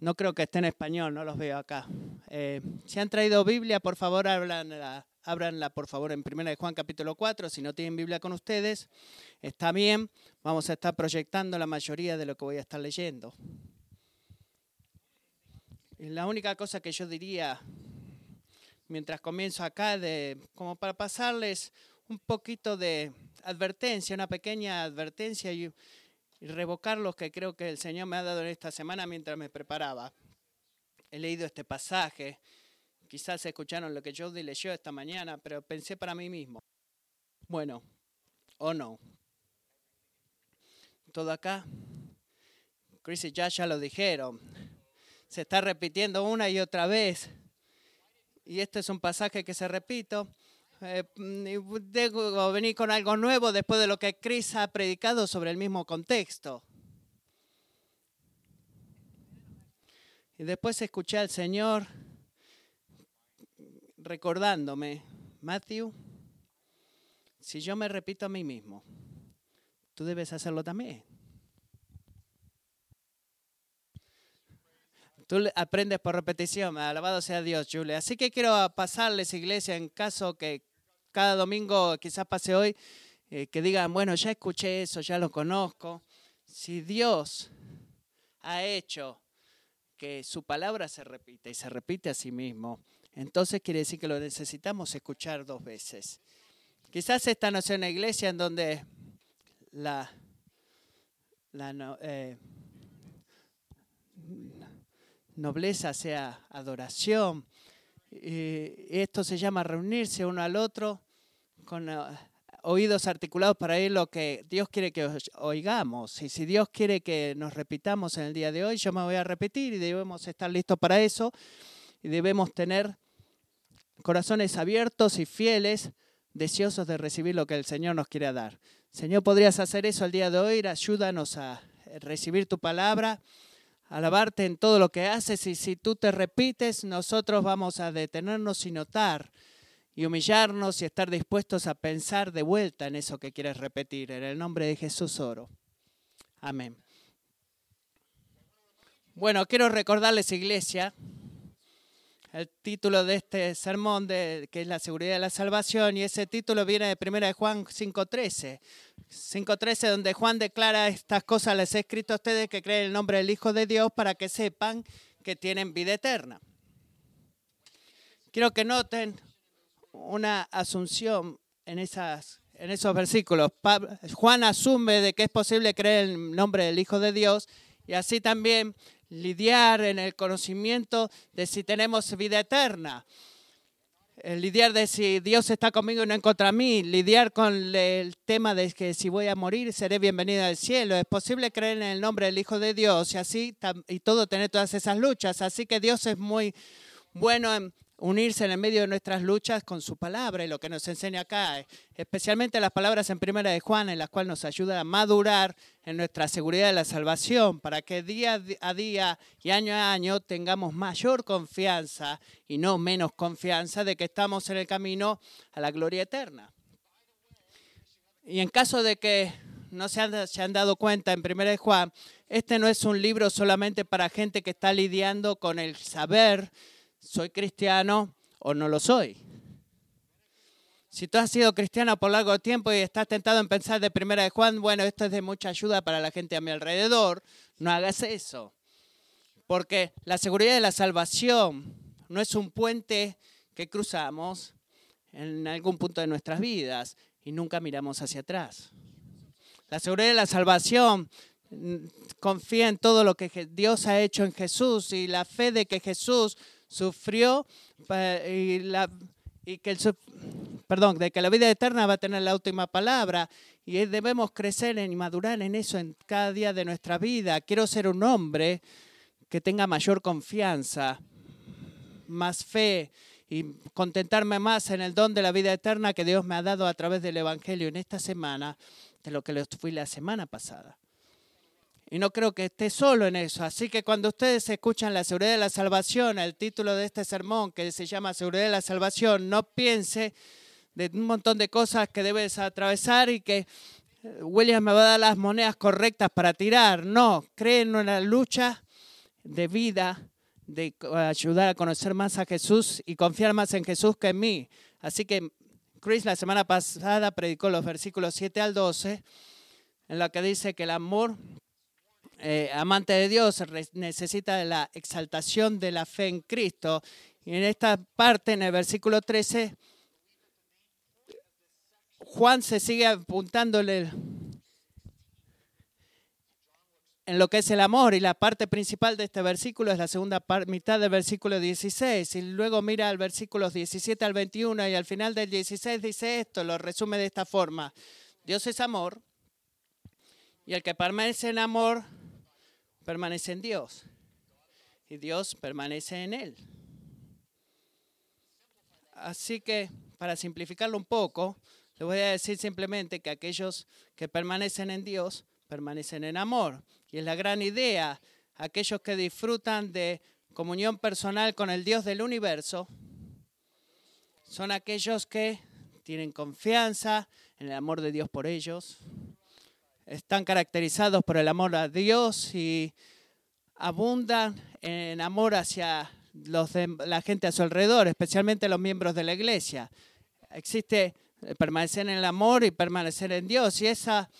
No creo que esté en español, no los veo acá. Eh, si han traído Biblia, por favor, ábranla, ábranla, por favor en 1 de Juan capítulo 4. Si no tienen Biblia con ustedes, está bien. Vamos a estar proyectando la mayoría de lo que voy a estar leyendo. La única cosa que yo diría mientras comienzo acá, de, como para pasarles un poquito de advertencia, una pequeña advertencia y, y revocar los que creo que el Señor me ha dado en esta semana mientras me preparaba. He leído este pasaje, quizás escucharon lo que yo leyó esta mañana, pero pensé para mí mismo, bueno, o no. Todo acá, Chris y ya lo dijeron, se está repitiendo una y otra vez. Y este es un pasaje que se repito. Eh, debo venir con algo nuevo después de lo que Chris ha predicado sobre el mismo contexto. Y después escuché al Señor recordándome, Matthew, si yo me repito a mí mismo, tú debes hacerlo también. Tú aprendes por repetición, alabado sea Dios, Julia. Así que quiero pasarles, iglesia, en caso que cada domingo, quizás pase hoy, eh, que digan, bueno, ya escuché eso, ya lo conozco. Si Dios ha hecho que su palabra se repite y se repite a sí mismo, entonces quiere decir que lo necesitamos escuchar dos veces. Quizás esta no sea una iglesia en donde la, la eh, nobleza sea adoración. esto se llama reunirse uno al otro con eh, oídos articulados para oír lo que Dios quiere que oigamos. Y si Dios quiere que nos repitamos en el día de hoy, yo me voy a repetir y debemos estar listos para eso. Y debemos tener corazones abiertos y fieles, deseosos de recibir lo que el Señor nos quiere dar. Señor, ¿podrías hacer eso el día de hoy? Ayúdanos a recibir tu palabra alabarte en todo lo que haces y si tú te repites, nosotros vamos a detenernos y notar y humillarnos y estar dispuestos a pensar de vuelta en eso que quieres repetir. En el nombre de Jesús oro. Amén. Bueno, quiero recordarles, iglesia, el título de este sermón, de, que es la seguridad de la salvación, y ese título viene de 1 de Juan 5.13. 5.13, donde Juan declara estas cosas, les he escrito a ustedes que creen en el nombre del Hijo de Dios para que sepan que tienen vida eterna. Quiero que noten una asunción en, esas, en esos versículos. Juan asume de que es posible creer en el nombre del Hijo de Dios y así también lidiar en el conocimiento de si tenemos vida eterna. lidiar de si Dios está conmigo y no en contra mí, lidiar con el tema de que si voy a morir seré bienvenido al cielo. Es posible creer en el nombre del Hijo de Dios y así y todo tener todas esas luchas. Así que Dios es muy bueno en unirse en el medio de nuestras luchas con su palabra y lo que nos enseña acá, especialmente las palabras en primera de Juan, en las cuales nos ayuda a madurar en nuestra seguridad de la salvación, para que día a día y año a año tengamos mayor confianza y no menos confianza de que estamos en el camino a la gloria eterna. Y en caso de que no se han, dado cuenta en primera de Juan, este no es un libro solamente para gente que está lidiando con el saber, ¿soy cristiano o no lo soy? Si tú has sido cristiano por largo tiempo y estás tentado en pensar de primera de Juan, bueno, esto es de mucha ayuda para la gente a mi alrededor, no hagas eso. Porque la seguridad de la salvación no es un puente que cruzamos en algún punto de nuestras vidas y nunca miramos hacia atrás. La seguridad de la salvación mm, confía en todo lo que Dios ha hecho en Jesús y la fe de que Jesús sufrió y, la, y que el, perdón, de que la vida eterna va a tener la última palabra y debemos crecer y madurar en eso en cada día de nuestra vida. Quiero ser un hombre que tenga mayor confianza, más fe y contentarme más en el don de la vida eterna que Dios me ha dado a través del Evangelio en esta semana de lo que lo fui la semana pasada. Y no creo que esté solo en eso. Así que cuando ustedes escuchan la seguridad de la salvación, el título de este sermón que se llama Seguridad de la Salvación, no piense de un montón de cosas que debes atravesar y que eh, William me va a dar las monedas correctas para tirar. No, cree en una lucha de vida, de ayudar a conocer más a Jesús y confiar más en Jesús que en mí. Así que Chris la semana pasada predicó los versículos 7 al 12, en lo que dice que el amor eh, amante de Dios necesita la exaltación de la fe en Cristo. Y en esta parte, en el versículo 13, Juan se sigue apuntándole en lo que es el amor y la parte principal de este versículo es la segunda mitad del versículo 16 y luego mira al versículo 17 al 21 y al final del 16 dice esto, lo resume de esta forma. Dios es amor y el que permanece en amor permanece en Dios y Dios permanece en él. Así que para simplificarlo un poco, le voy a decir simplemente que aquellos que permanecen en Dios permanecen en amor. Y es la gran idea, aquellos que disfrutan de comunión personal con el Dios del universo, son aquellos que tienen confianza en el amor de Dios por ellos, están caracterizados por el amor a Dios y abundan en amor hacia los la gente a su alrededor, especialmente los miembros de la iglesia. Existe permanecer en el amor y permanecer en Dios y esa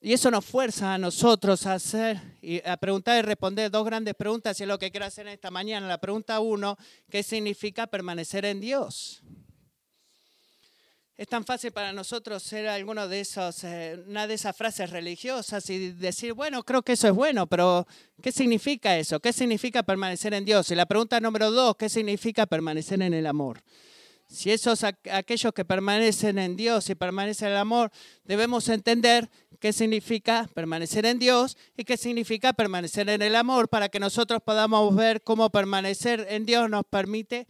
y eso nos fuerza a nosotros a hacer y a preguntar y responder dos grandes preguntas y es lo que quiero hacer esta mañana. La pregunta uno, ¿qué significa permanecer en Dios? Es tan fácil para nosotros ser alguno de esos, eh, una de esas frases religiosas y decir, bueno, creo que eso es bueno, pero ¿qué significa eso? ¿Qué significa permanecer en Dios? Y la pregunta número dos, ¿qué significa permanecer en el amor? Si esos aquellos que permanecen en Dios y permanecen en el amor, debemos entender qué significa permanecer en Dios y qué significa permanecer en el amor para que nosotros podamos ver cómo permanecer en Dios nos permite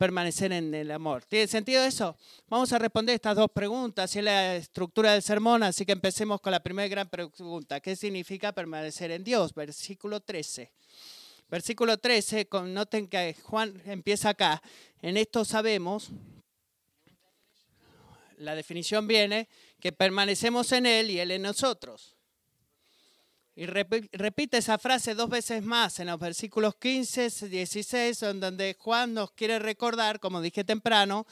permanecer en el amor. ¿Tiene sentido eso? Vamos a responder estas dos preguntas, y la estructura del sermón, así que empecemos con la primera gran pregunta. ¿Qué significa permanecer en Dios? Versículo 13. Versículo 13, noten que Juan empieza acá. En esto sabemos, la definición viene, que permanecemos en Él y Él en nosotros. Y repite esa frase dos veces más en los versículos 15, 16, donde Juan nos quiere recordar, como dije temprano,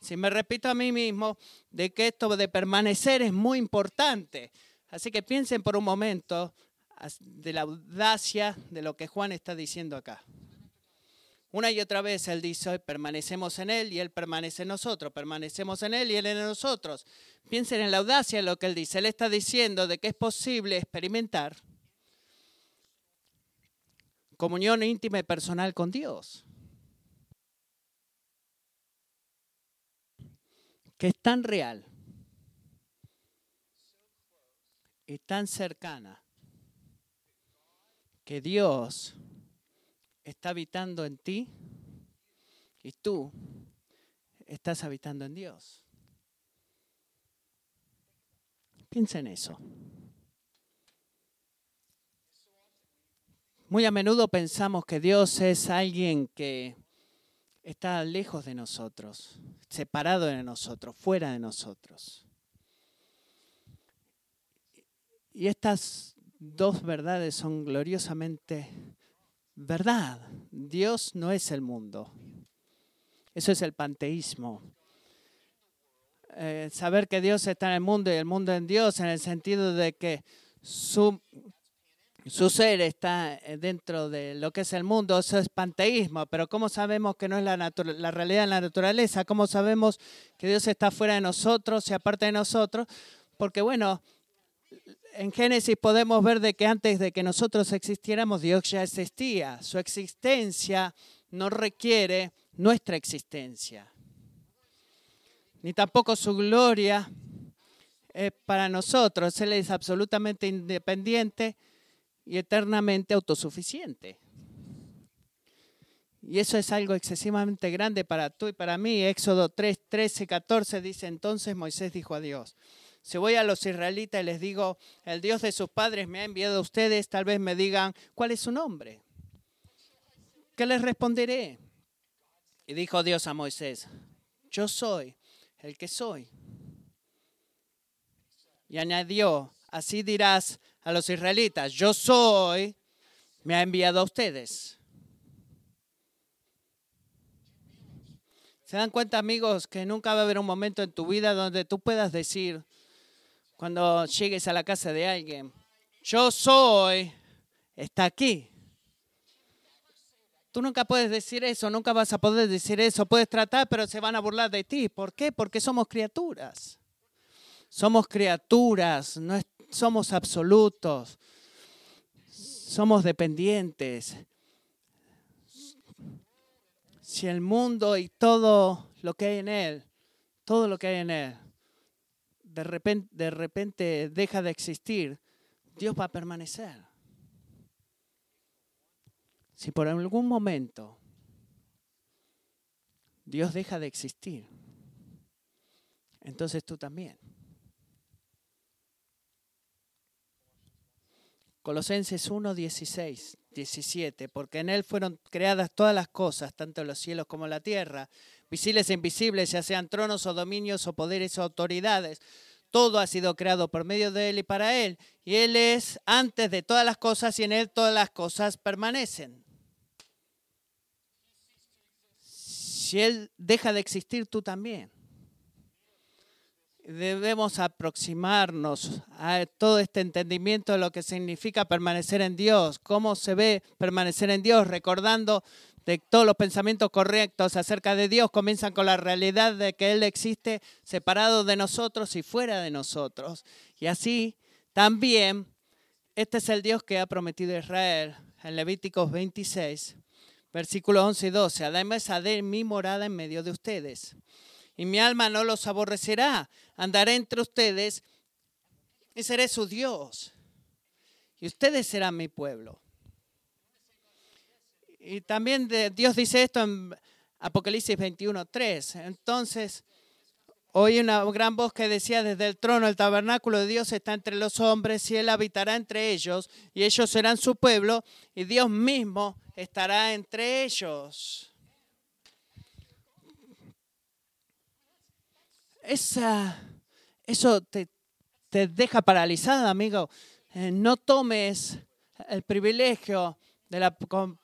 si me repito a mí mismo, de que esto de permanecer es muy importante. Así que piensen por un momento de la audacia de lo que Juan está diciendo acá. Una y otra vez él dice, permanecemos en él y él permanece en nosotros, permanecemos en él y él en nosotros. Piensen en la audacia de lo que él dice. Él está diciendo de que es posible experimentar comunión íntima y personal con Dios. Que es tan real y tan cercana que Dios está habitando en ti y tú estás habitando en Dios. Piensa en eso. Muy a menudo pensamos que Dios es alguien que está lejos de nosotros, separado de nosotros, fuera de nosotros. Y estas dos verdades son gloriosamente verdad. Dios no es el mundo. Eso es el panteísmo. Eh, saber que Dios está en el mundo y el mundo en Dios, en el sentido de que su, su ser está dentro de lo que es el mundo, eso es panteísmo, pero ¿cómo sabemos que no es la, la realidad en la naturaleza? ¿Cómo sabemos que Dios está fuera de nosotros y aparte de nosotros? Porque bueno, en Génesis podemos ver de que antes de que nosotros existiéramos, Dios ya existía. Su existencia no requiere nuestra existencia. Ni tampoco su gloria es para nosotros. Él es absolutamente independiente y eternamente autosuficiente. Y eso es algo excesivamente grande para tú y para mí. Éxodo 3, 13, 14 dice, entonces Moisés dijo a Dios, si voy a los israelitas y les digo, el Dios de sus padres me ha enviado a ustedes, tal vez me digan, ¿cuál es su nombre? ¿Qué les responderé? Y dijo Dios a Moisés, yo soy el que soy. Y añadió, así dirás a los israelitas, yo soy me ha enviado a ustedes. ¿Se dan cuenta, amigos, que nunca va a haber un momento en tu vida donde tú puedas decir, cuando llegues a la casa de alguien, yo soy, está aquí? Tú nunca puedes decir eso, nunca vas a poder decir eso. Puedes tratar, pero se van a burlar de ti. ¿Por qué? Porque somos criaturas. Somos criaturas, no somos absolutos. Somos dependientes. Si el mundo y todo lo que hay en él, todo lo que hay en él, de repente, de repente deja de existir, Dios va a permanecer. Si por algún momento Dios deja de existir, entonces tú también. Colosenses 1, 16, 17, porque en Él fueron creadas todas las cosas, tanto los cielos como la tierra, visibles e invisibles, ya sean tronos o dominios o poderes o autoridades. Todo ha sido creado por medio de Él y para Él. Y Él es antes de todas las cosas y en Él todas las cosas permanecen. Si Él deja de existir, tú también debemos aproximarnos a todo este entendimiento de lo que significa permanecer en Dios, cómo se ve permanecer en Dios, recordando de todos los pensamientos correctos acerca de Dios comienzan con la realidad de que Él existe separado de nosotros y fuera de nosotros. Y así también, este es el Dios que ha prometido a Israel en Levíticos 26, versículos 11 y 12. Además, de mi morada en medio de ustedes y mi alma no los aborrecerá. Andaré entre ustedes y seré su Dios. Y ustedes serán mi pueblo. Y también Dios dice esto en Apocalipsis 21.3. Entonces, oí una gran voz que decía desde el trono, el tabernáculo de Dios está entre los hombres y Él habitará entre ellos y ellos serán su pueblo y Dios mismo estará entre ellos. esa, eso te, deja paralizada, amigo. Eh, no tomes el privilegio de la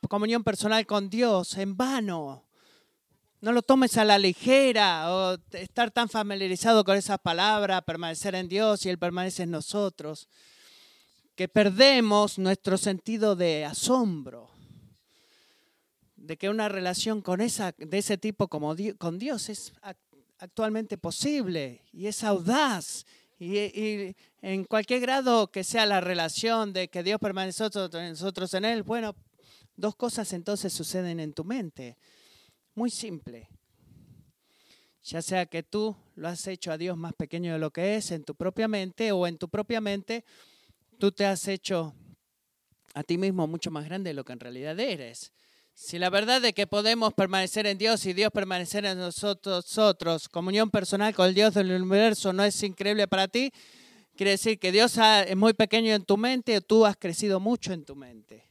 comunión personal con Dios en vano. No lo tomes a la ligera o estar tan familiarizado con esas palabras, permanecer en Dios y Él permanece en nosotros, que perdemos nuestro sentido de asombro, de que una relación con esa, de ese tipo como con Dios es actualmente posible y es audaz. Y, en cualquier grado que sea la relación de que Dios permanece nosotros en Él, bueno, dos cosas entonces suceden en tu mente. Muy simple. Ya sea que tú lo has hecho a Dios más pequeño de lo que es en tu propia mente o en tu propia mente tú te has hecho a ti mismo mucho más grande de lo que en realidad eres. Si la verdad de que podemos permanecer en Dios y Dios permanecer en nosotros, comunión personal con el Dios del universo no es increíble para ti, quiere decir que Dios es muy pequeño en tu mente o tú has crecido mucho en tu mente.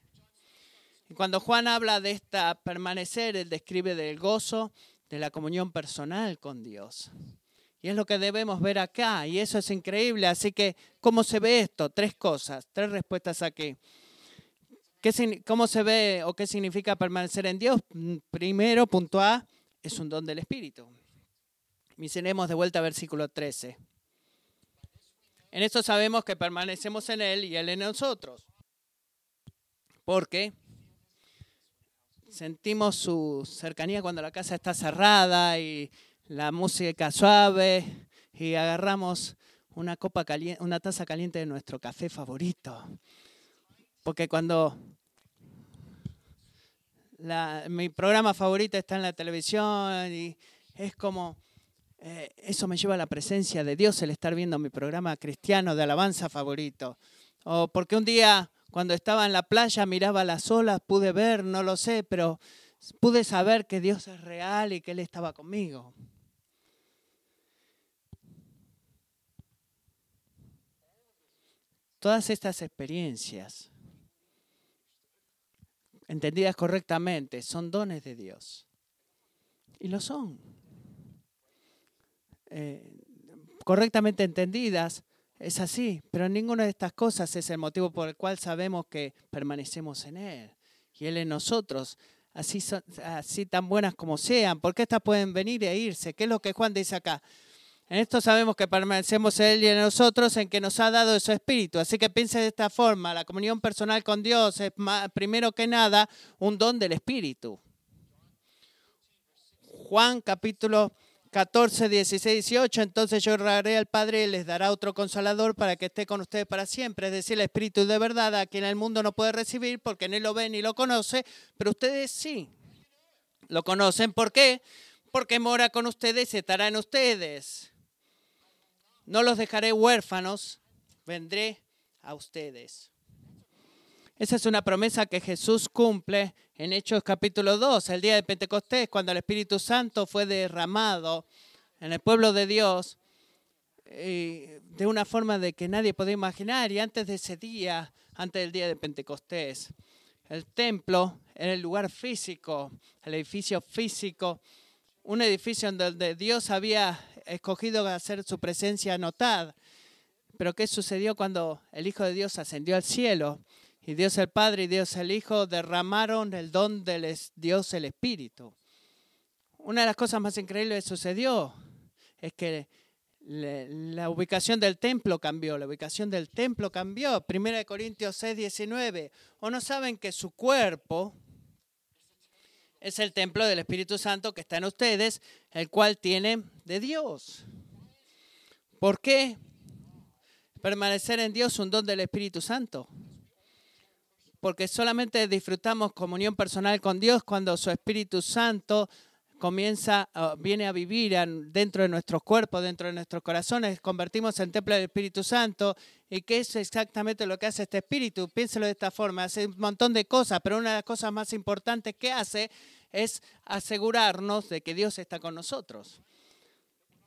Y cuando Juan habla de esta permanecer, él describe del gozo de la comunión personal con Dios. Y es lo que debemos ver acá, y eso es increíble. Así que, ¿cómo se ve esto? Tres cosas, tres respuestas aquí. ¿Cómo se ve o qué significa permanecer en Dios? Mm, primero, punto A, es un don del Espíritu. Miseremos de vuelta versículo 13. En esto sabemos que permanecemos en Él y Él en nosotros. Porque sentimos su cercanía cuando la casa está cerrada y la música suave y agarramos una copa caliente, una taza caliente de nuestro café favorito porque cuando mi programa favorito está en la televisión y es como, eh, eso me lleva a la presencia de Dios el estar viendo mi programa cristiano de alabanza favorito. O porque un día cuando estaba en la playa miraba las olas, pude ver, no lo sé, pero pude saber que Dios es real y que Él estaba conmigo. Todas estas experiencias entendidas correctamente, son dones de Dios. Y lo son. Eh, correctamente entendidas, es así, pero ninguna de estas cosas es el motivo por el cual sabemos que permanecemos en Él y Él en nosotros, así, así tan buenas como sean, porque estas pueden venir e irse. ¿Qué es lo que Juan dice acá? En esto sabemos que permanecemos en Él y en nosotros, en que nos ha dado su Espíritu. Así que piense de esta forma, la comunión personal con Dios es primero que nada un don del Espíritu. Juan capítulo 14, 16, 18, entonces yo rogaré al Padre y les dará otro consolador para que esté con ustedes para siempre, es decir, el Espíritu de verdad, a quien el mundo no puede recibir porque ni lo ve ni lo conoce, pero ustedes sí lo conocen. ¿Por qué? Porque mora con ustedes y estará en ustedes. No los dejaré huérfanos, vendré a ustedes. Esa es una promesa que Jesús cumple en Hechos capítulo 2, el día de Pentecostés, cuando el Espíritu Santo fue derramado en el pueblo de Dios de una forma de que nadie podía imaginar. Y antes de ese día, antes del día de Pentecostés, el templo era el lugar físico, el edificio físico, un edificio donde Dios había escogido hacer su presencia notada. Pero ¿qué sucedió cuando el Hijo de Dios ascendió al cielo? Y Dios el Padre y Dios el Hijo derramaron el don del Dios el Espíritu. Una de las cosas más increíbles que sucedió es que la ubicación del templo cambió, la ubicación del templo cambió. Primera de Corintios 6, 19. ¿O no saben que su cuerpo es el templo del Espíritu Santo que está en ustedes, el cual tienen de Dios? ¿Por qué permanecer en Dios un don del Espíritu Santo? porque solamente disfrutamos comunión personal con Dios cuando su Espíritu Santo comienza, viene a vivir dentro de nuestros cuerpos, dentro de nuestros corazones, convertimos en templo del Espíritu Santo. ¿Y qué es exactamente lo que hace este Espíritu? Piénselo de esta forma, hace un montón de cosas, pero una de las cosas más importantes que hace es asegurarnos de que Dios está con nosotros.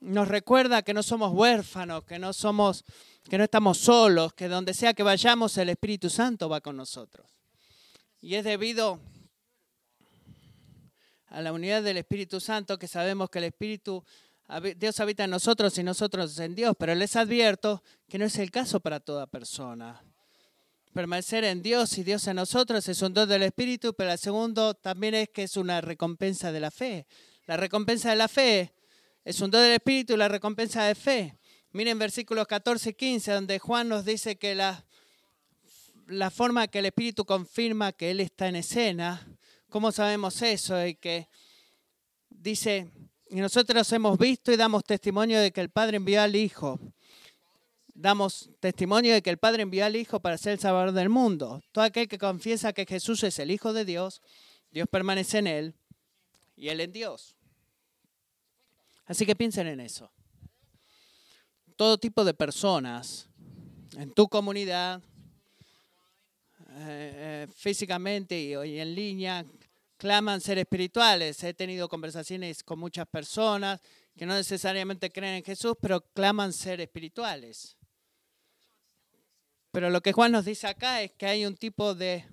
Nos recuerda que no somos huérfanos, que no somos que no estamos solos, que donde sea que vayamos el Espíritu Santo va con nosotros. Y es debido la unidad del Espíritu Santo que sabemos que el Espíritu, Dios habita en nosotros y nosotros en Dios, pero les advierto que no es el caso para toda persona. Permanecer en Dios y Dios en nosotros es un don del Espíritu, pero el segundo también es que es una recompensa de la fe. La recompensa de la fe es un don del Espíritu y la recompensa de fe. Miren versículos 14 y 15, donde Juan nos dice que la, la forma que el Espíritu confirma que Él está en escena, ¿cómo sabemos eso? Y que dice, y nosotros hemos visto y damos testimonio de que el Padre envió al Hijo. Damos testimonio de que el Padre envió al Hijo para ser el Salvador del mundo. Todo aquel que confiesa que Jesús es el Hijo de Dios, Dios permanece en Él y Él en Dios. Así que piensen en eso todo tipo de personas en tu comunidad, eh, eh, físicamente y en línea, claman ser espirituales. He tenido conversaciones con muchas personas que no necesariamente creen en Jesús, pero claman ser espirituales. Pero lo que Juan nos dice acá es que hay un tipo de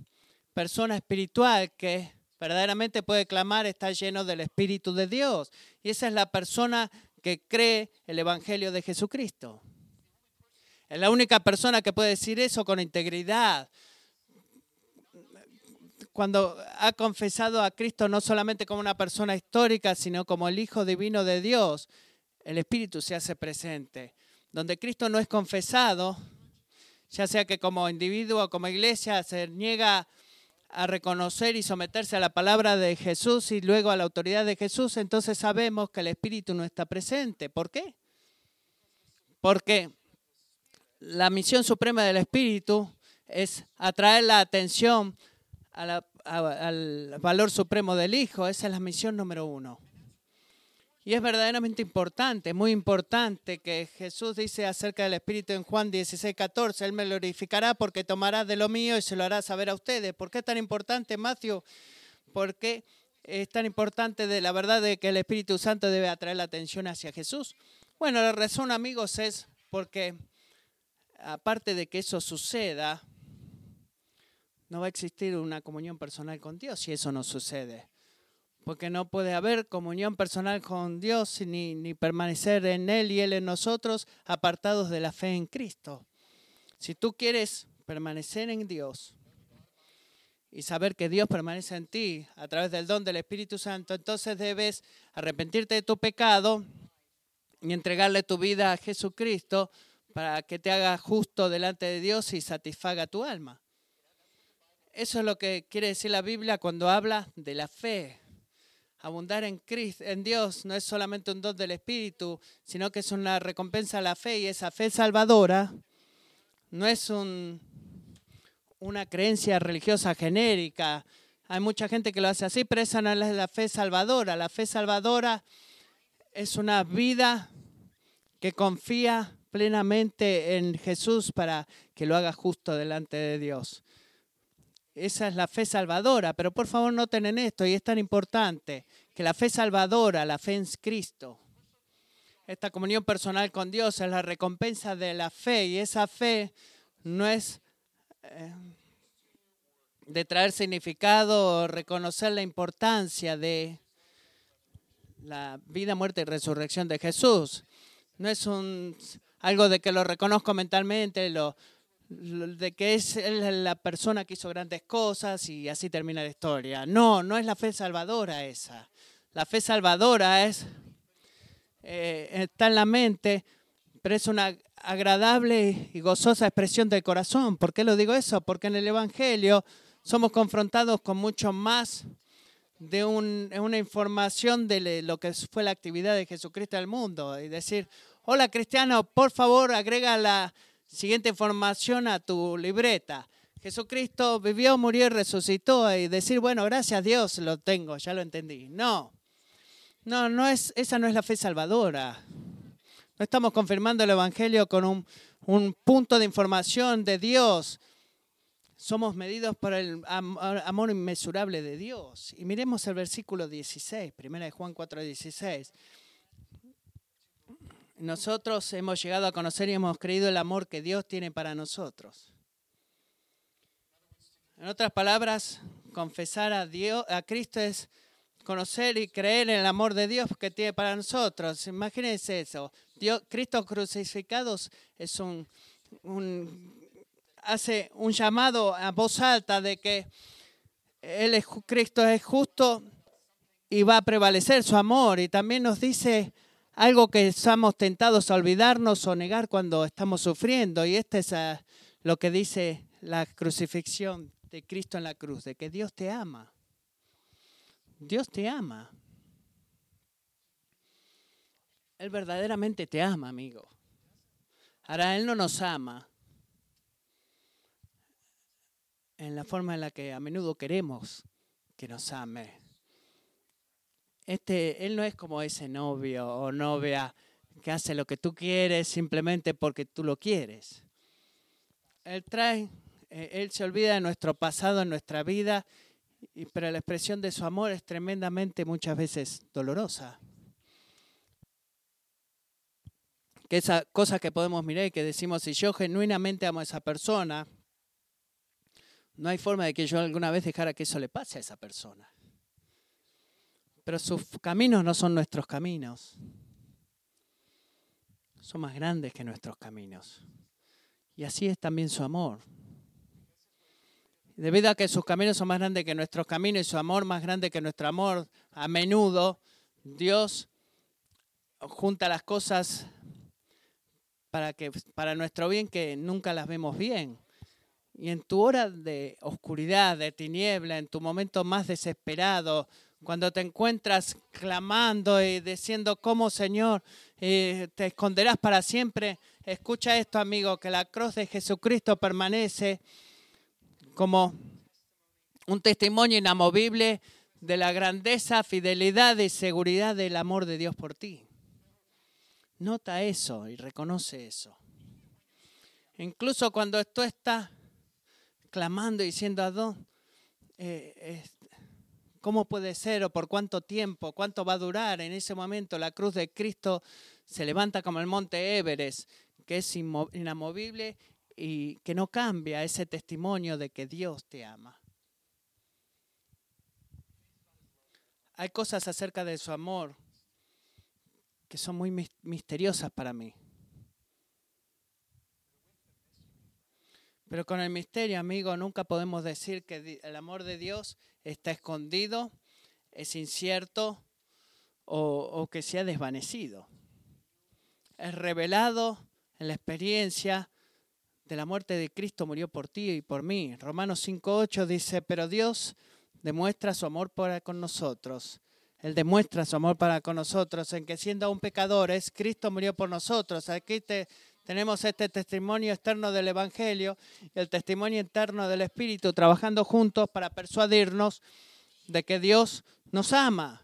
persona espiritual que verdaderamente puede clamar, está lleno del Espíritu de Dios. Y esa es la persona que cree el Evangelio de Jesucristo. Es la única persona que puede decir eso con integridad. Cuando ha confesado a Cristo no solamente como una persona histórica, sino como el Hijo Divino de Dios, el Espíritu se hace presente. Donde Cristo no es confesado, ya sea que como individuo o como iglesia se niega a reconocer y someterse a la palabra de Jesús y luego a la autoridad de Jesús, entonces sabemos que el Espíritu no está presente. ¿Por qué? Porque la misión suprema del Espíritu es atraer la atención al valor supremo del Hijo. Esa es la misión número uno. Y es verdaderamente importante, muy importante que Jesús dice acerca del Espíritu en Juan 16, 14, Él me glorificará porque tomará de lo mío y se lo hará saber a ustedes. ¿Por qué es tan importante, Matthew? ¿Por qué es tan importante de la verdad de que el Espíritu Santo debe atraer la atención hacia Jesús? Bueno, la razón, amigos, es porque aparte de que eso suceda, no va a existir una comunión personal con Dios si eso no sucede. porque no puede haber comunión personal con Dios ni, permanecer en Él y Él en nosotros apartados de la fe en Cristo. Si tú quieres permanecer en Dios y saber que Dios permanece en ti a través del don del Espíritu Santo, entonces debes arrepentirte de tu pecado y entregarle tu vida a Jesucristo para que te haga justo delante de Dios y satisfaga tu alma. Eso es lo que quiere decir la Biblia cuando habla de la fe. Abundar en, Cristo, en Dios no es solamente un don del Espíritu, sino que es una recompensa a la fe y esa fe salvadora no es un, una creencia religiosa genérica. Hay mucha gente que lo hace así, pero esa no es la fe salvadora. La fe salvadora es una vida que confía plenamente en Jesús para que lo haga justo delante de Dios. Esa es la fe salvadora, pero por favor noten en esto, y es tan importante, que la fe salvadora, la fe en Cristo, esta comunión personal con Dios es la recompensa de la fe, y esa fe no es eh, de traer significado o reconocer la importancia de la vida, muerte y resurrección de Jesús. No es un, algo de que lo reconozco mentalmente, lo, de que es la persona que hizo grandes cosas y así termina la historia. No, no es la fe salvadora esa. La fe salvadora es, eh, está en la mente, pero es una agradable y gozosa expresión del corazón. ¿Por qué lo digo eso? Porque en el Evangelio somos confrontados con mucho más de una información de lo que fue la actividad de Jesucristo al mundo y decir, hola cristiano, por favor agrega la siguiente información a tu libreta. Jesucristo vivió, murió y resucitó y decir, bueno, gracias a Dios lo tengo, ya lo entendí. No, no, no es, esa no es la fe salvadora. No estamos confirmando el Evangelio con un, un punto de información de Dios somos medidos por el amor inmesurable de Dios. Y miremos el versículo 16, primera de Juan 4, 16. Nosotros hemos llegado a conocer y hemos creído el amor que Dios tiene para nosotros. En otras palabras, confesar a Dios, a Cristo es conocer y creer en el amor de Dios que tiene para nosotros. Imagínense eso. Dios, Cristo crucificado es un, un hace un llamado a voz alta de que Él es, Cristo es justo y va a prevalecer su amor. Y también nos dice algo que estamos tentados a olvidarnos o negar cuando estamos sufriendo. Y este es ah, lo que dice la crucifixión de Cristo en la cruz, de que Dios te ama. Dios te ama. Él verdaderamente te ama, amigo. Ahora, Él no nos ama en la forma en la que a menudo queremos que nos ame. Este, él no es como ese novio o novia que hace lo que tú quieres simplemente porque tú lo quieres. Él trae, eh, él se olvida de nuestro pasado en nuestra vida, pero la expresión de su amor es tremendamente muchas veces dolorosa. Que esa cosa que podemos mirar y que decimos, si yo genuinamente amo a esa persona, no hay forma de que yo alguna vez dejara que eso le pase a esa persona. Pero sus caminos no son nuestros caminos. Son más grandes que nuestros caminos. Y así es también su amor. Debido a que sus caminos son más grandes que nuestros caminos y su amor más grande que nuestro amor, a menudo Dios junta las cosas para, que, para nuestro bien que nunca las vemos bien. Y en tu hora de oscuridad, de tiniebla, en tu momento más desesperado, cuando te encuentras clamando y diciendo, ¿cómo Señor eh, te esconderás para siempre? Escucha esto, amigo, que la cruz de Jesucristo permanece como un testimonio inamovible de la grandeza, fidelidad y seguridad del amor de Dios por ti. Nota eso y reconoce eso. Incluso cuando esto está clamando y diciendo, Adón, eh, ¿cómo puede ser o por cuánto tiempo, cuánto va a durar? En ese momento la cruz de Cristo se levanta como el monte Everest, que es inamovible y que no cambia ese testimonio de que Dios te ama. hay cosas acerca de su amor que son muy misteriosas para mí. Pero con el misterio, amigo, nunca podemos decir que el amor de Dios está escondido, es incierto o, que se ha desvanecido. Es revelado en la experiencia de la muerte de Cristo, murió por ti y por mí. Romanos 5.8 dice, pero Dios demuestra su amor para con nosotros. Él demuestra su amor para con nosotros en que siendo aún pecadores, Cristo murió por nosotros. Aquí te, tenemos este testimonio externo del Evangelio y el testimonio interno del Espíritu trabajando juntos para persuadirnos de que Dios nos ama.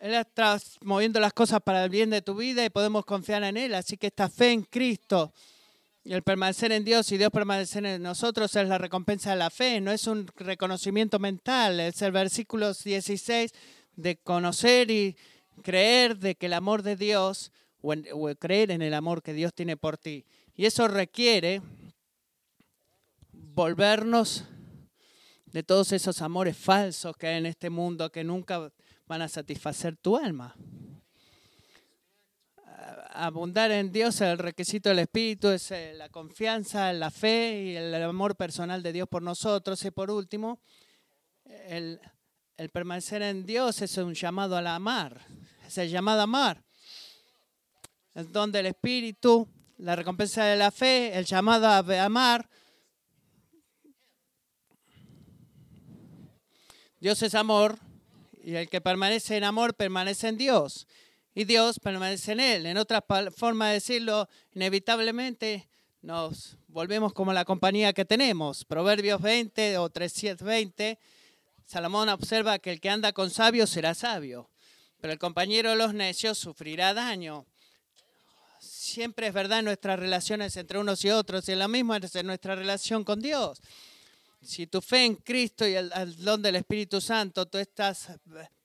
Él está moviendo las cosas para el bien de tu vida y podemos confiar en Él. Así que esta fe en Cristo y el permanecer en Dios y Dios permanecer en nosotros es la recompensa de la fe, no es un reconocimiento mental, es el versículo 16 de conocer y creer de que el amor de Dios o, creer en el amor que Dios tiene por ti. Y eso requiere volvernos de todos esos amores falsos que hay en este mundo que nunca van a satisfacer tu alma. Abundar en Dios es el requisito del Espíritu, es eh, la confianza, la fe y el amor personal de Dios por nosotros. Y por último, el, permanecer en Dios es un llamado a la amar, es el llamado a amar el don del Espíritu, la recompensa de la fe, el llamado a amar. Dios es amor y el que permanece en amor permanece en Dios y Dios permanece en él. En otra forma de decirlo, inevitablemente nos volvemos como la compañía que tenemos. Proverbios 20 o 320, Salomón observa que el que anda con sabios será sabio, pero el compañero de los necios sufrirá daño siempre es verdad en nuestras relaciones entre unos y otros, y lo mismo es en nuestra relación con Dios. Si tu fe en Cristo y el, don del Espíritu Santo, tú estás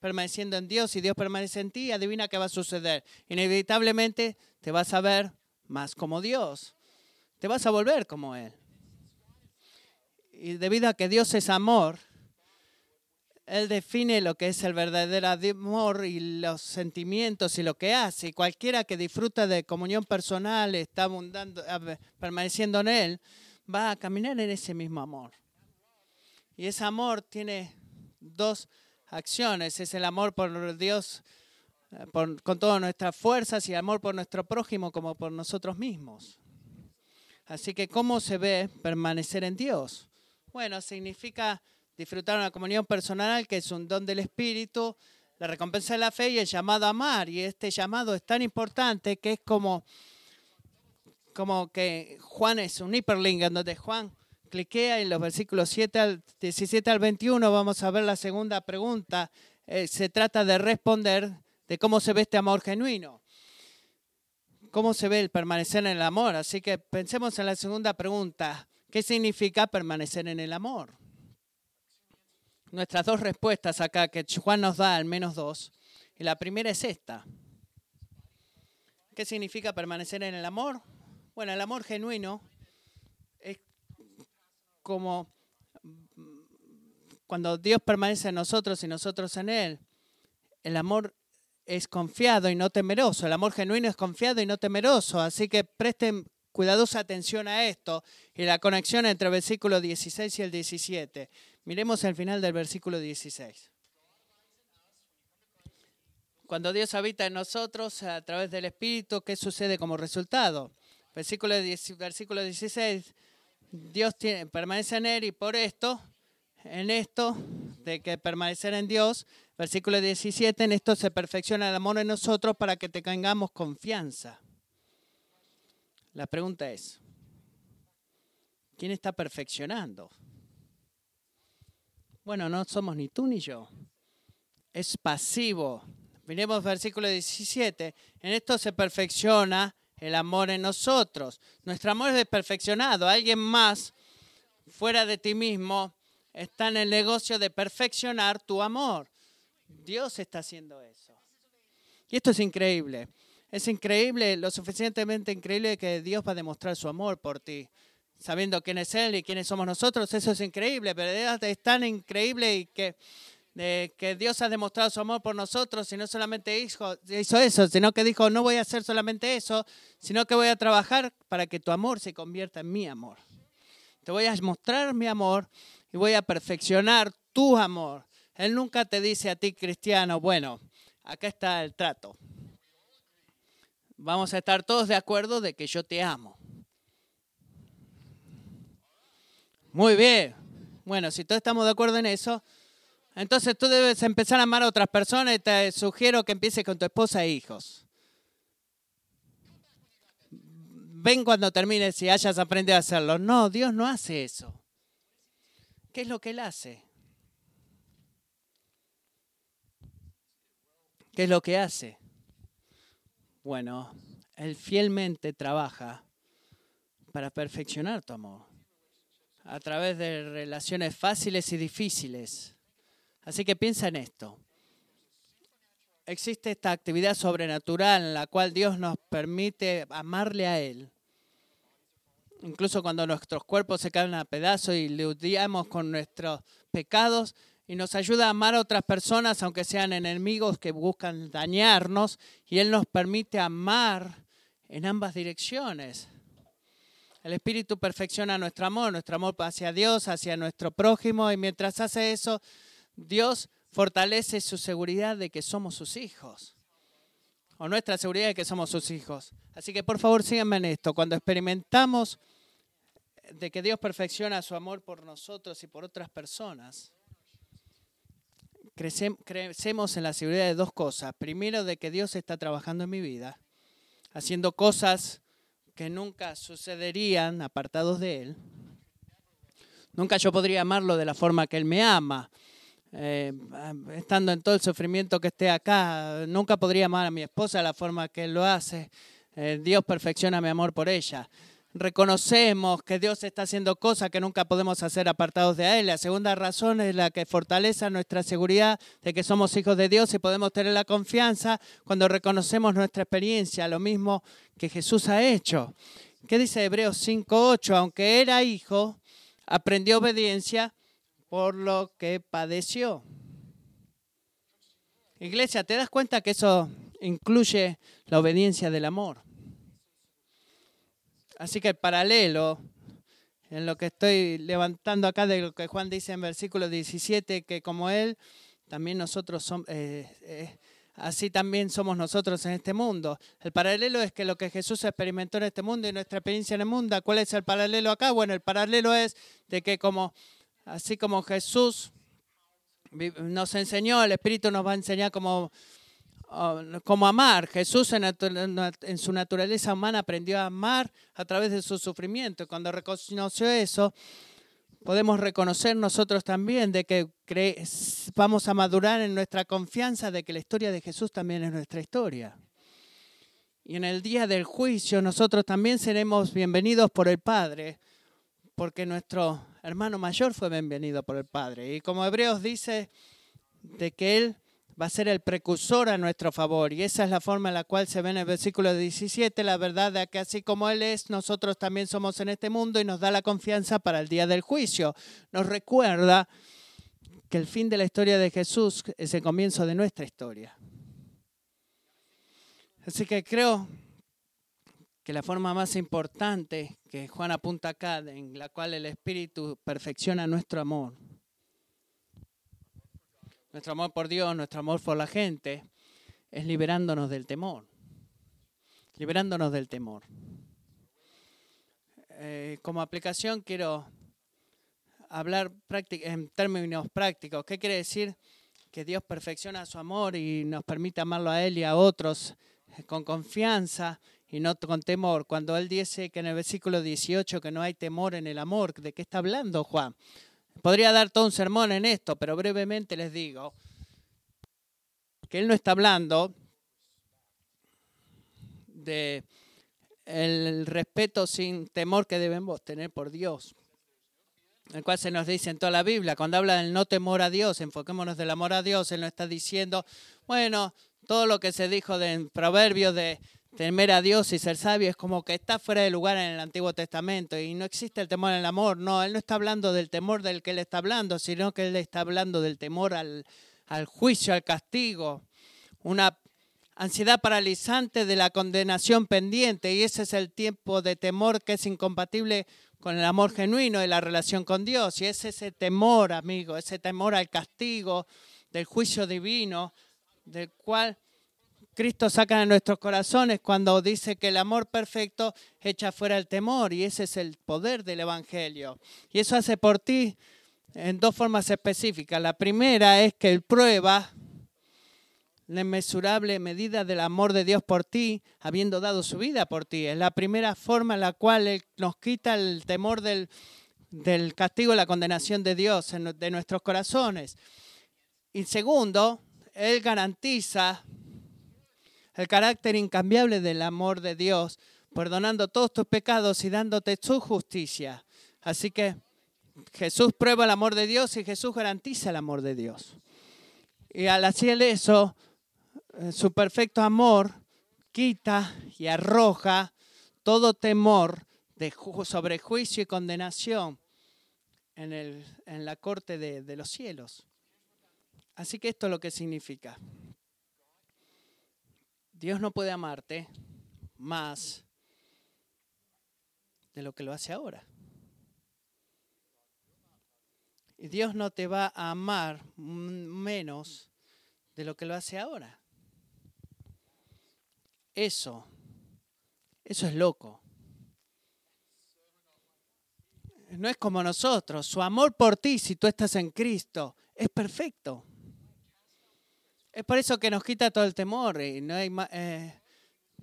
permaneciendo en Dios y Dios permanece en ti, adivina qué va a suceder. Inevitablemente te vas a ver más como Dios. Te vas a volver como Él. Y debido a que Dios es amor, él define lo que es el verdadero amor y los sentimientos y lo que hace. Y cualquiera que disfruta de comunión personal, está abundando, permaneciendo en Él, va a caminar en ese mismo amor. Y ese amor tiene dos acciones. Es el amor por Dios eh, con todas nuestras fuerzas y el amor por nuestro prójimo como por nosotros mismos. Así que, ¿cómo se ve permanecer en Dios? Bueno, significa disfrutar una comunión personal que es un don del Espíritu, la recompensa de la fe y el llamado a amar. Y este llamado es tan importante que es como, como que Juan es un hiperlink en donde Juan cliquea en los versículos 7 al 17 al 21. Vamos a ver la segunda pregunta. Eh, se trata de responder de cómo se ve este amor genuino. ¿Cómo se ve el permanecer en el amor? Así que pensemos en la segunda pregunta. ¿Qué significa permanecer en el amor? Nuestras dos respuestas acá, que Juan nos da al menos dos. Y la primera es esta. ¿Qué significa permanecer en el amor? Bueno, el amor genuino es como cuando Dios permanece en nosotros y nosotros en Él. El amor es confiado y no temeroso. El amor genuino es confiado y no temeroso. Así que presten cuidadosa atención a esto y la conexión entre el versículo 16 y el 17. Miremos el final del versículo 16. Cuando Dios habita en nosotros a través del Espíritu, ¿qué sucede como resultado? Versículo, versículo 16, Dios permanece en Él y por esto, en esto de que permanecer en Dios, versículo 17, en esto se perfecciona el amor en nosotros para que tengamos confianza. La pregunta es, ¿quién está perfeccionando? Bueno, no somos ni tú ni yo. Es pasivo. Miremos versículo 17. En esto se perfecciona el amor en nosotros. Nuestro amor es perfeccionado. Alguien más fuera de ti mismo está en el negocio de perfeccionar tu amor. Dios está haciendo eso. Y esto es increíble. Es increíble, lo suficientemente increíble que Dios va a demostrar su amor por ti. Sabiendo quién es Él y quiénes somos nosotros, eso es increíble, pero es tan increíble y que de que Dios ha demostrado su amor por nosotros y no solamente hizo, hizo eso, sino que dijo, no voy a hacer solamente eso, sino que voy a trabajar para que tu amor se convierta en mi amor. Te voy a mostrar mi amor y voy a perfeccionar tu amor. Él nunca te dice a ti, cristiano, bueno, acá está el trato. Vamos a estar todos de acuerdo de que yo te amo. Muy bien. Bueno, si todos estamos de acuerdo en eso, entonces tú debes empezar a amar a otras personas y te sugiero que empieces con tu esposa e hijos. Ven cuando termines y hayas aprendido a hacerlo. No, Dios no hace eso. ¿Qué es lo que Él hace? ¿Qué es lo que hace? Bueno, Él fielmente trabaja para perfeccionar tu amor a través de relaciones fáciles y difíciles Así que piensa en esto. Existe esta actividad sobrenatural en la cual Dios nos permite amarle a Él. Incluso cuando nuestros cuerpos se caen a pedazos y le odiamos con nuestros pecados y nos ayuda a amar a otras personas, aunque sean enemigos que buscan dañarnos, y Él nos permite amar en ambas direcciones. El Espíritu perfecciona nuestro amor, nuestro amor hacia Dios, hacia nuestro prójimo, y mientras hace eso, Dios fortalece su seguridad de que somos sus hijos. O nuestra seguridad de que somos sus hijos. Así que por favor síganme en esto. Cuando experimentamos de que Dios perfecciona su amor por nosotros y por otras personas, crecemos en la seguridad de dos cosas. Primero, de que Dios está trabajando en mi vida, haciendo cosas que nunca sucederían apartados de Él. Nunca yo podría amarlo de la forma que Él me ama eh, estando en todo el sufrimiento que esté acá, nunca podría amar a mi esposa de la forma que él lo hace. Eh, Dios perfecciona mi amor por ella. Reconocemos que Dios está haciendo cosas que nunca podemos hacer apartados de Él. La segunda razón es la que fortalece nuestra seguridad de que somos hijos de Dios y podemos tener la confianza cuando reconocemos nuestra experiencia, lo mismo que Jesús ha hecho. ¿Qué dice Hebreos 5.8? Aunque era hijo, aprendió obediencia por lo que padeció. Iglesia, ¿te das cuenta que eso incluye la obediencia del amor? Así que el paralelo en lo que estoy levantando acá de lo que Juan dice en versículo 17, que como Él, también nosotros somos, eh, eh, así también somos nosotros en este mundo. El paralelo es que lo que Jesús experimentó en este mundo y nuestra experiencia en el mundo, ¿cuál es el paralelo acá? Bueno, el paralelo es de que como Así como Jesús nos enseñó, el Espíritu nos va a enseñar cómo, cómo amar. Jesús en, su naturaleza humana aprendió a amar a través de su sufrimiento. Cuando reconoció eso, podemos reconocer nosotros también de que vamos a madurar en nuestra confianza de que la historia de Jesús también es nuestra historia. Y en el día del juicio nosotros también seremos bienvenidos por el Padre, porque nuestro hermano mayor fue bienvenido por el Padre. Y como Hebreos dice, de que Él va a ser el precursor a nuestro favor. Y esa es la forma en la cual se ve en el versículo 17 la verdad de que así como Él es, nosotros también somos en este mundo y nos da la confianza para el día del juicio. Nos recuerda que el fin de la historia de Jesús es el comienzo de nuestra historia. Así que creo que la forma más importante que Juan apunta acá, en la cual el Espíritu perfecciona nuestro amor, nuestro amor por Dios, nuestro amor por la gente, es liberándonos del temor, liberándonos del temor. Eh, como aplicación quiero hablar en términos prácticos. ¿Qué quiere decir? Que Dios perfecciona su amor y nos permite amarlo a Él y a otros con confianza y no con temor. Cuando él dice que en el versículo 18 que no hay temor en el amor, ¿de qué está hablando Juan? Podría dar todo un sermón en esto, pero brevemente les digo que él no está hablando de el respeto sin temor que debemos tener por Dios, el cual se nos dice en toda la Biblia, cuando habla del no temor a Dios, enfoquémonos del amor a Dios, él no está diciendo, bueno, todo lo que se dijo en Proverbios de temer a Dios y ser sabio es como que está fuera de lugar en el Antiguo Testamento y no existe el temor el amor. No, Él no está hablando del temor del que Él está hablando, sino que Él está hablando del temor al, al juicio, al castigo, una ansiedad paralizante de la condenación pendiente y ese es el tiempo de temor que es incompatible con el amor genuino y la relación con Dios. Y es ese temor, amigo, ese temor al castigo, del juicio divino, del cual Cristo saca de nuestros corazones cuando dice que el amor perfecto echa fuera el temor y ese es el poder del Evangelio. Y eso hace por ti en dos formas específicas. La primera es que Él prueba la inmesurable medida del amor de Dios por ti, habiendo dado su vida por ti. Es la primera forma en la cual Él nos quita el temor del, del castigo la condenación de Dios de nuestros corazones. Y segundo, Él garantiza el carácter incambiable del amor de Dios, perdonando todos tus pecados y dándote su justicia. Así que Jesús prueba el amor de Dios y Jesús garantiza el amor de Dios. Y al hacer eso, eh, su perfecto amor quita y arroja todo temor de sobre juicio y condenación en, el, en la corte de, de los cielos. Así que esto es lo que significa. Dios no puede amarte más de lo que lo hace ahora. Y Dios no te va a amar menos de lo que lo hace ahora. Eso, eso es loco. No es como nosotros. Su amor por ti, si tú estás en Cristo, es perfecto. Es por eso que nos quita todo el temor. Eh,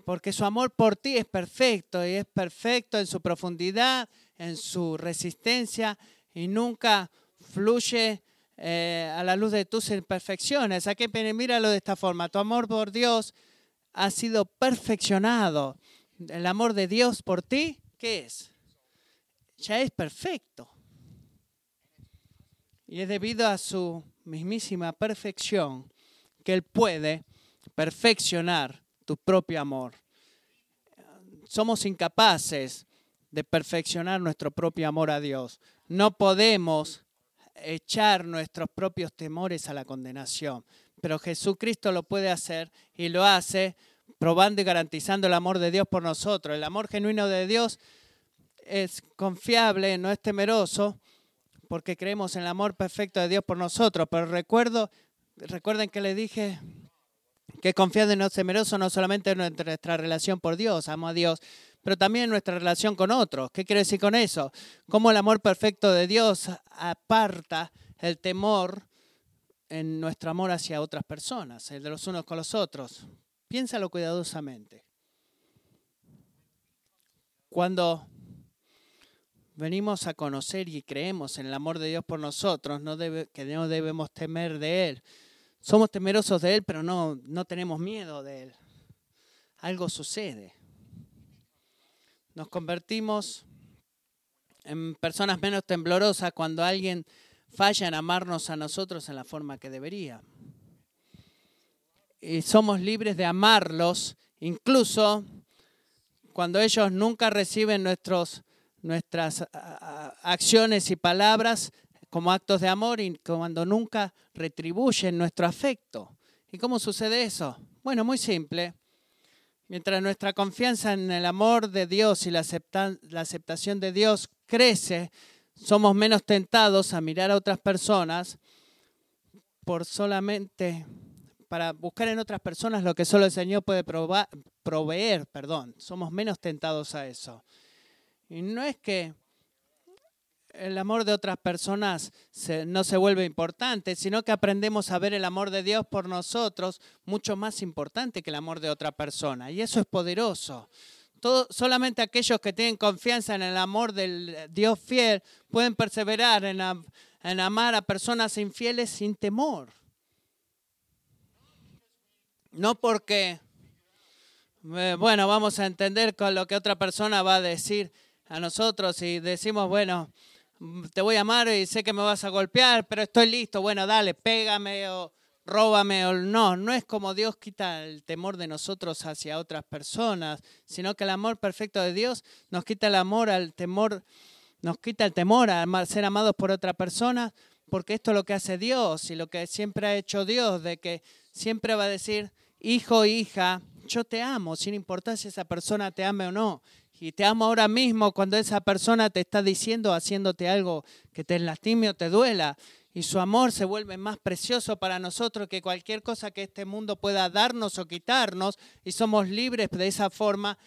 porque su amor por ti es perfecto y es perfecto en su profundidad, en su resistencia y nunca fluye eh, a la luz de tus imperfecciones. Aquí míralo de esta forma. Tu amor por Dios ha sido perfeccionado. El amor de Dios por ti, ¿qué es? Ya es perfecto. Y es debido a su mismísima perfección que Él puede perfeccionar tu propio amor. Somos incapaces de perfeccionar nuestro propio amor a Dios. No podemos echar nuestros propios temores a la condenación, pero Jesucristo lo puede hacer y lo hace probando y garantizando el amor de Dios por nosotros. El amor genuino de Dios es confiable, no es temeroso, porque creemos en el amor perfecto de Dios por nosotros. Pero recuerdo recuerden que le dije que confiado y no temeroso no solamente en nuestra relación por Dios, amo a Dios, pero también en nuestra relación con otros. ¿Qué quiere decir con eso? Cómo el amor perfecto de Dios aparta el temor en nuestro amor hacia otras personas, el de los unos con los otros. Piénsalo cuidadosamente. Cuando venimos a conocer y creemos en el amor de Dios por nosotros, no que no debemos temer de Él, somos temerosos de Él, pero no, no tenemos miedo de Él. Algo sucede. Nos convertimos en personas menos temblorosas cuando alguien falla en amarnos a nosotros en la forma que debería. Y somos libres de amarlos, incluso cuando ellos nunca reciben nuestros, nuestras acciones y palabras como actos de amor y cuando nunca retribuyen nuestro afecto. ¿Y cómo sucede eso? Bueno, muy simple. Mientras nuestra confianza en el amor de Dios y la, aceptación de Dios crece, somos menos tentados a mirar a otras personas por solamente para buscar en otras personas lo que solo el Señor puede proveer, perdón. Somos menos tentados a eso. Y no es que el amor de otras personas no se vuelve importante, sino que aprendemos a ver el amor de Dios por nosotros mucho más importante que el amor de otra persona. Y eso es poderoso. solamente aquellos que tienen confianza en el amor del Dios fiel pueden perseverar en, en amar a personas infieles sin temor. No porque, eh, bueno, vamos a entender con lo que otra persona va a decir a nosotros y decimos, bueno, te voy a amar y sé que me vas a golpear, pero estoy listo, bueno, dale, pégame o róbame o no. No es como Dios quita el temor de nosotros hacia otras personas, sino que el amor perfecto de Dios nos quita el amor al temor, nos quita el temor a ser amados por otra persona porque esto es lo que hace Dios y lo que siempre ha hecho Dios, de que siempre va a decir, hijo, hija, yo te amo, sin importar si esa persona te ame o no. Y te amo ahora mismo cuando esa persona te está diciendo, haciéndote algo que te lastime o te duela. Y su amor se vuelve más precioso para nosotros que cualquier cosa que este mundo pueda darnos o quitarnos. Y somos libres de esa forma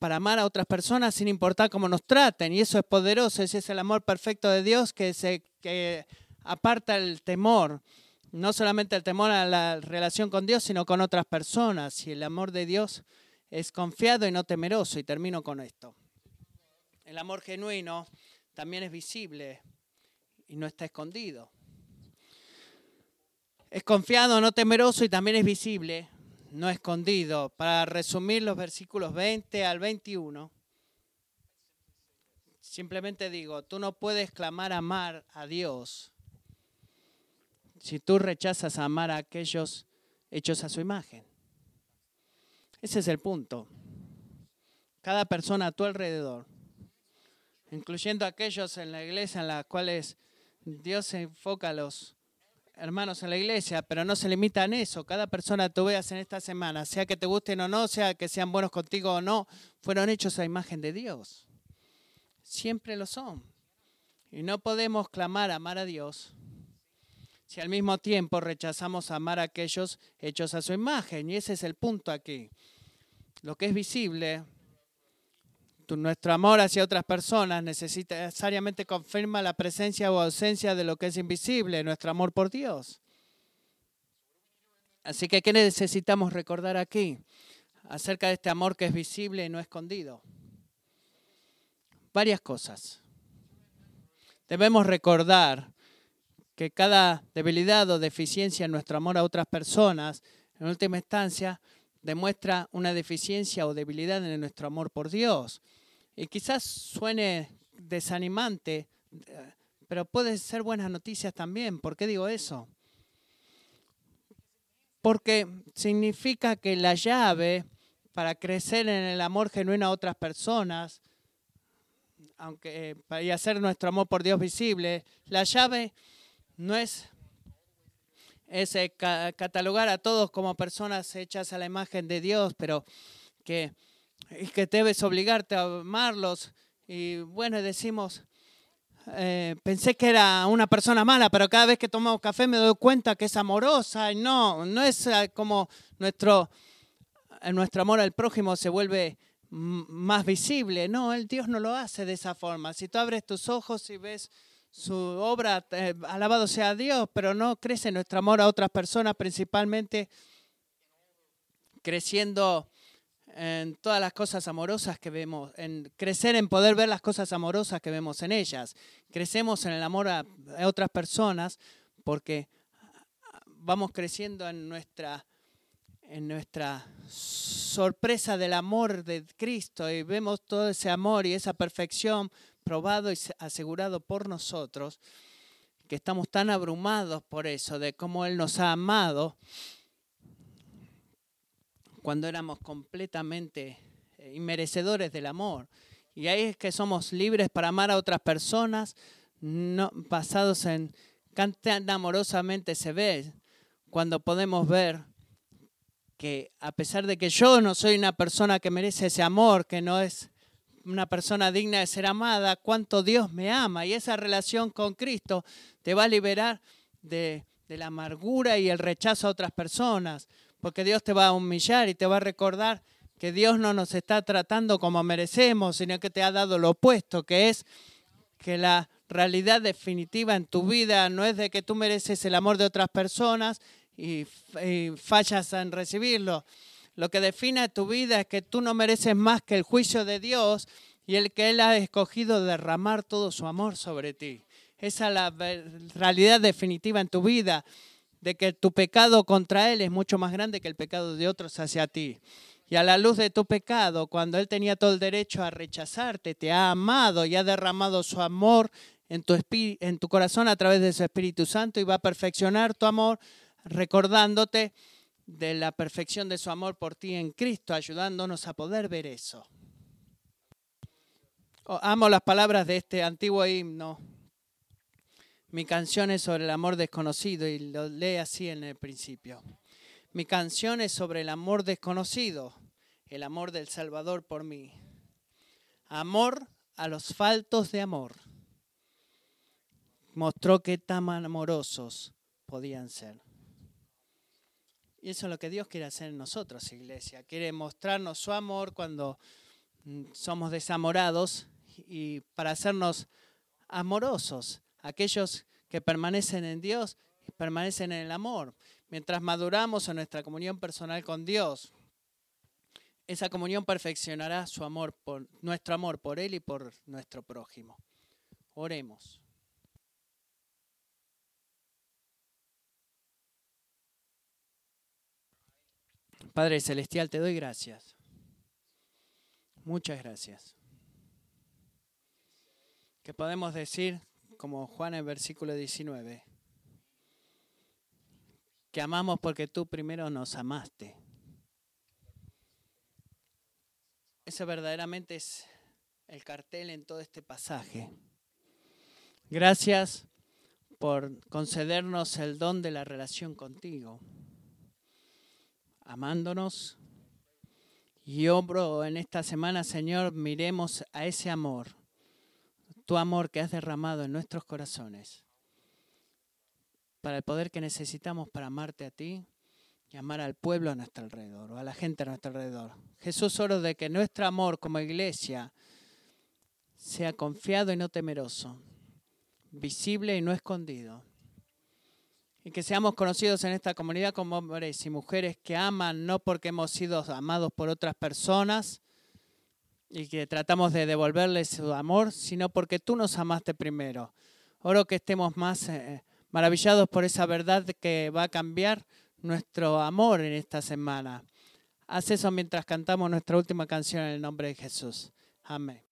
para amar a otras personas sin importar cómo nos traten. Y eso es poderoso, ese es el amor perfecto de Dios que, se, que aparta el temor. No solamente el temor a la relación con Dios, sino con otras personas. Y el amor de Dios es confiado y no temeroso. Y termino con esto. El amor genuino también es visible y no está escondido. Es confiado, no temeroso y también es visible no escondido. Para resumir los versículos 20 al 21, simplemente digo, tú no puedes clamar amar a Dios si tú rechazas amar a aquellos hechos a su imagen. Ese es el punto. Cada persona a tu alrededor, incluyendo aquellos en la iglesia en las cuales Dios se enfoca a los hermanos en la iglesia, pero no se limita en eso. Cada persona que tú veas en esta semana, sea que te gusten o no, sea que sean buenos contigo o no, fueron hechos a imagen de Dios. Siempre lo son. Y no podemos clamar amar a Dios si al mismo tiempo rechazamos amar a aquellos hechos a su imagen. Y ese es el punto aquí. Lo que es visible nuestro amor hacia otras personas necesariamente confirma la presencia o ausencia de lo que es invisible, nuestro amor por Dios. Así que, ¿qué necesitamos recordar aquí acerca de este amor que es visible y no escondido? Varias cosas. Debemos recordar que cada debilidad o deficiencia en nuestro amor a otras personas, en última instancia, demuestra una deficiencia o debilidad en nuestro amor por Dios. Y quizás suene desanimante, pero puede ser buenas noticias también. ¿Por qué digo eso? Porque significa que la llave para crecer en el amor genuino a otras personas, aunque para hacer nuestro amor por Dios visible, la llave no es, es eh, catalogar a todos como personas hechas a la imagen de Dios, pero que que debes obligarte a amarlos. Y bueno, decimos, eh, pensé que era una persona mala, pero cada vez que tomamos café me doy cuenta que es amorosa. Y no, no es eh, como nuestro, eh, nuestro amor al prójimo se vuelve más visible. No, el Dios no lo hace de esa forma. Si tú abres tus ojos y ves su obra, alabado sea Dios, pero no crece nuestro amor a otras personas, principalmente creciendo en todas las cosas amorosas que vemos, en crecer en poder ver las cosas amorosas que vemos en ellas. Crecemos en el amor a, otras personas porque vamos creciendo en nuestra, en nuestra sorpresa del amor de Cristo y vemos todo ese amor y esa perfección probado y asegurado por nosotros, que estamos tan abrumados por eso, de cómo Él nos ha amado cuando éramos completamente eh, inmerecedores del amor. Y ahí es que somos libres para amar a otras personas, no, basados en tan amorosamente se ve, cuando podemos ver que a pesar de que yo no soy una persona que merece ese amor, que no es una persona digna de ser amada, cuánto Dios me ama. Y esa relación con Cristo te va a liberar de, de la amargura y el rechazo a otras personas porque Dios te va a humillar y te va a recordar que Dios no nos está tratando como merecemos, sino que te ha dado lo opuesto, que es que la realidad definitiva en tu vida no es de que tú mereces el amor de otras personas y, fallas en recibirlo. Lo que define tu vida es que tú no mereces más que el juicio de Dios y el que Él ha escogido derramar todo su amor sobre ti. Esa es la realidad definitiva en tu vida de que tu pecado contra Él es mucho más grande que el pecado de otros hacia ti. Y a la luz de tu pecado, cuando Él tenía todo el derecho a rechazarte, te ha amado y ha derramado su amor en tu, en tu corazón a través de su Espíritu Santo y va a perfeccionar tu amor recordándote de la perfección de su amor por ti en Cristo, ayudándonos a poder ver eso. Oh, amo las palabras de este antiguo himno Mi canción es sobre el amor desconocido y lo lee así en el principio. Mi canción es sobre el amor desconocido, el amor del Salvador por mí. Amor a los faltos de amor. Mostró qué tan amorosos podían ser. Y eso es lo que Dios quiere hacer en nosotros, iglesia. Quiere mostrarnos su amor cuando mm, somos desamorados y para hacernos amorosos aquellos que permanecen en Dios permanecen en el amor. Mientras maduramos en nuestra comunión personal con Dios, esa comunión perfeccionará su amor por nuestro amor por él y por nuestro prójimo. Oremos. Padre celestial, te doy gracias. Muchas gracias. Que podemos decir como Juan en versículo 19, que amamos porque tú primero nos amaste. Ese verdaderamente es el cartel en todo este pasaje. Gracias por concedernos el don de la relación contigo, amándonos. Y obro en esta semana, Señor, miremos a ese amor tu amor que has derramado en nuestros corazones para el poder que necesitamos para amarte a ti y amar al pueblo a nuestro alrededor o a la gente a nuestro alrededor. Jesús, oro de que nuestro amor como iglesia sea confiado y no temeroso, visible y no escondido. Y que seamos conocidos en esta comunidad como hombres y mujeres que aman no porque hemos sido amados por otras personas, y que tratamos de devolverle su amor, sino porque tú nos amaste primero. Oro que estemos más eh, maravillados por esa verdad que va a cambiar nuestro amor en esta semana. Haz eso mientras cantamos nuestra última canción en el nombre de Jesús. Amén.